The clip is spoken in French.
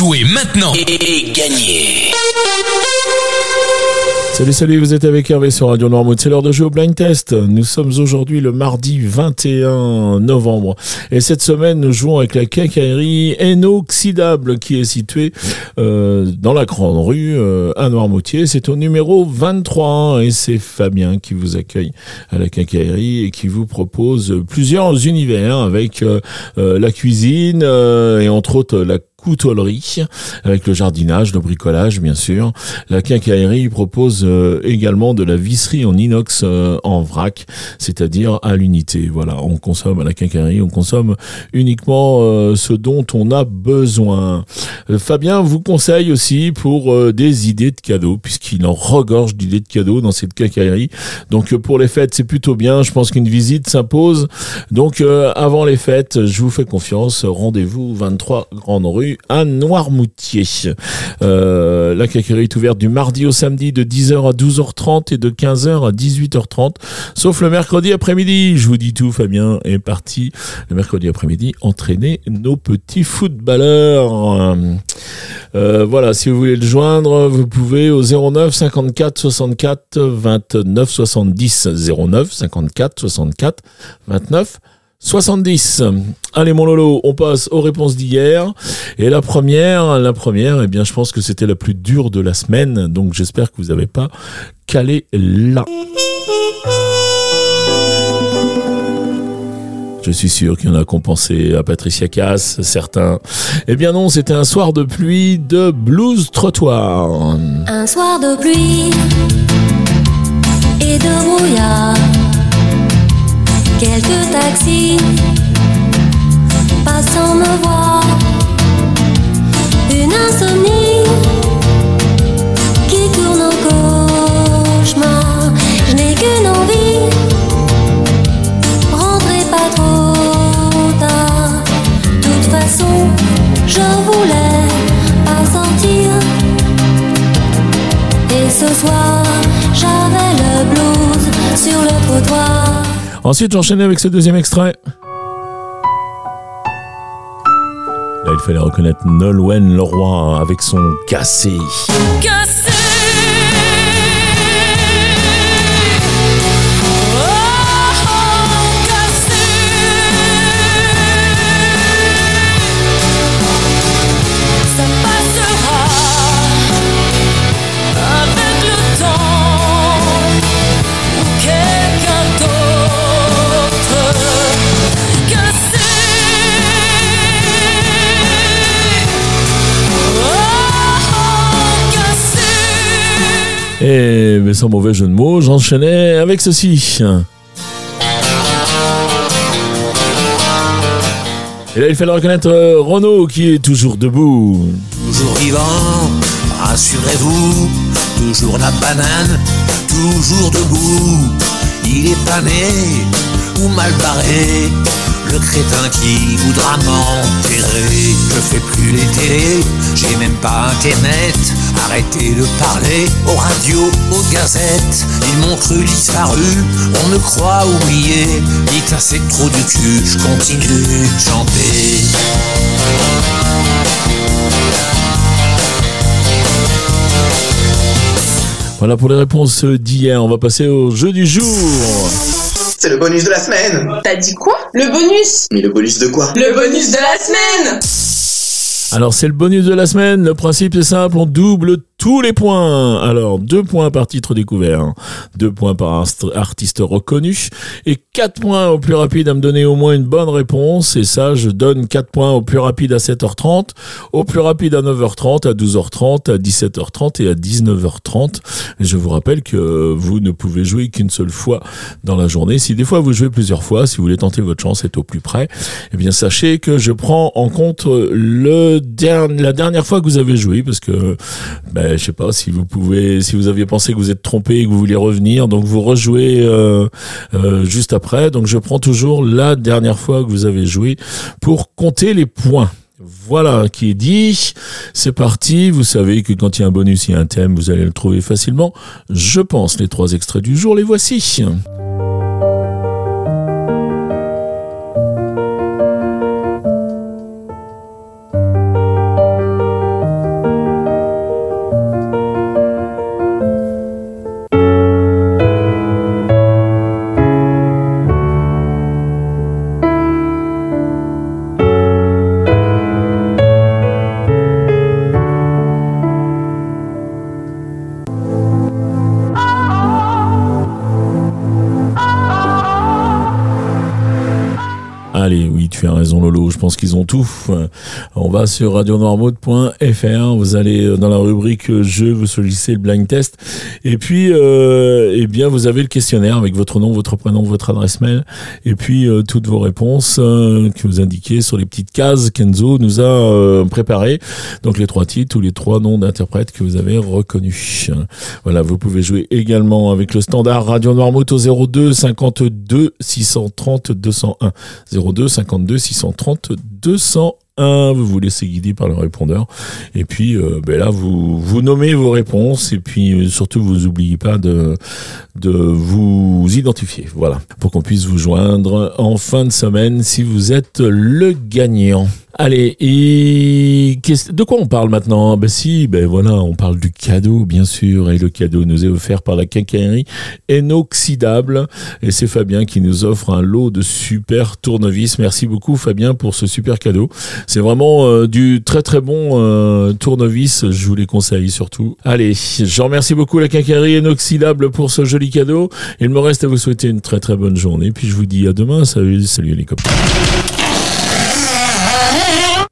Jouez maintenant et, gagnez Salut, salut, vous êtes avec Hervé sur Radio Noirmouth. C'est l'heure de jouer au blind test. Nous sommes aujourd'hui le mardi 21 novembre. Et cette semaine, nous jouons avec la quincaillerie inoxydable qui est située euh, dans la grande rue euh, à Noirmoutier. C'est au numéro 23 et c'est Fabien qui vous accueille à la quincaillerie et qui vous propose plusieurs univers avec euh, la cuisine et entre autres la coutellerie, avec le jardinage, le bricolage bien sûr. La quincaillerie propose euh, également de la visserie en inox euh, en vrac, c'est-à-dire à, l'unité. Voilà, on consomme à la quincaillerie, on consomme uniquement euh, ce dont on a besoin. Fabien vous conseille aussi pour des idées de cadeaux, puisqu'il en regorge d'idées de cadeaux dans cette quincaillerie. Donc pour les fêtes, c'est plutôt bien. Je pense qu'une visite s'impose. Donc avant les fêtes, je vous fais confiance. Rendez-vous 23 Grande Rue à Noirmoutier. Euh, la quincaillerie est ouverte du mardi au samedi de 10h à 12h30 et de 15h à 18h30, sauf le mercredi après-midi. Je vous dis tout, Fabien est parti le mercredi après-midi entraîner nos petits footballeurs. Euh, voilà, si vous voulez le joindre, vous pouvez au 09 54 64 29 70 09 54 64 29 70. Allez mon Lolo, on passe aux réponses d'hier. Et la première, la première, eh bien je pense que c'était la plus dure de la semaine, donc j'espère que vous n'avez pas calé là. Je suis sûr qu'il y en a compensé à Patricia Cass, certains. Eh bien non, c'était un soir de pluie de blues trottoir. Un soir de pluie et de brouillard quelques taxis passant me voir, une insomnie qui tourne en cauchemar. Je n'ai qu'une envie, rentrez pas trop tard. De toute façon, je voulais pas sortir. Et ce soir, j'avais le blues sur le trottoir. Ensuite, j'enchaînais avec ce deuxième extrait. Là, il fallait reconnaître Nolwenn Leroy avec son cassé. Cassé Et mais sans mauvais jeu de mots, j'enchaînais avec ceci. Et là, il fallait reconnaître euh, Renaud qui est toujours debout. Toujours vivant, rassurez-vous, toujours la banane, toujours debout. Il est pas né ou mal barré, le crétin qui voudra m'enterrer. Je fais plus les télés, j'ai même pas internet. Arrêtez de parler aux radios, aux gazettes. Ils m'ont cru disparu, on me croit oublié. Dites assez trop du cul, je continue de chanter. Voilà pour les réponses d'hier. On va passer au jeu du jour. C'est le bonus de la semaine. T'as dit quoi? Le bonus Mais le bonus de quoi? Le bonus de la semaine Alors c'est le bonus de la semaine. Le principe est simple, on double tous les points. Alors, deux points par titre découvert, deux points par artiste reconnu, et quatre points au plus rapide à me donner au moins une bonne réponse. Et ça, je donne quatre points au plus rapide à 7h30, au plus rapide à 9h30, à 12h30, à 17h30 et à 19h30. Et je vous rappelle que vous ne pouvez jouer qu'une seule fois dans la journée. Si des fois vous jouez plusieurs fois, si vous voulez tenter votre chance, être au plus près, eh bien sachez que je prends en compte le la dernière fois que vous avez joué, parce que ben, je sais pas si vous pouvez, si vous aviez pensé que vous êtes trompé et que vous vouliez revenir, donc vous rejouez euh, euh, juste après. Donc je prends toujours la dernière fois que vous avez joué pour compter les points. Voilà qui est dit. C'est parti. Vous savez que quand il y a un bonus, il y a un thème, vous allez le trouver facilement. Je pense les trois extraits du jour, les voici. Pense qu'ils ont tout. On va sur radionoirmode.fr, vous allez dans la rubrique jeux, vous sollicitez le blind test et puis euh, eh bien vous avez le questionnaire avec votre nom, votre prénom, votre adresse mail et puis euh, toutes vos réponses euh, que vous indiquez sur les petites cases Kenzo nous a euh, préparées. Donc les trois titres ou les trois noms d'interprètes que vous avez reconnus. Voilà, vous pouvez jouer également avec le standard Radio Noirmouth au 02 52 630 201. 02 52 630 201 vous vous laissez guider par le répondeur. Et puis euh, ben là vous vous nommez vos réponses. Et puis euh, surtout vous oubliez pas de de vous identifier. Voilà. Pour qu'on puisse vous joindre en fin de semaine si vous êtes le gagnant Allez, et de quoi on parle maintenant? Ben si, ben voilà, on parle du cadeau, bien sûr, et le cadeau nous est offert par la quincaillerie inoxydable, et c'est Fabien qui nous offre un lot de super tournevis. Merci beaucoup Fabien pour ce super cadeau. C'est vraiment euh, du très très bon euh, tournevis, je vous les conseille surtout. Allez, je remercie beaucoup la quincaillerie inoxydable pour ce joli cadeau. Il me reste à vous souhaiter une très très bonne journée, puis je vous dis à demain. Salut, salut les copains.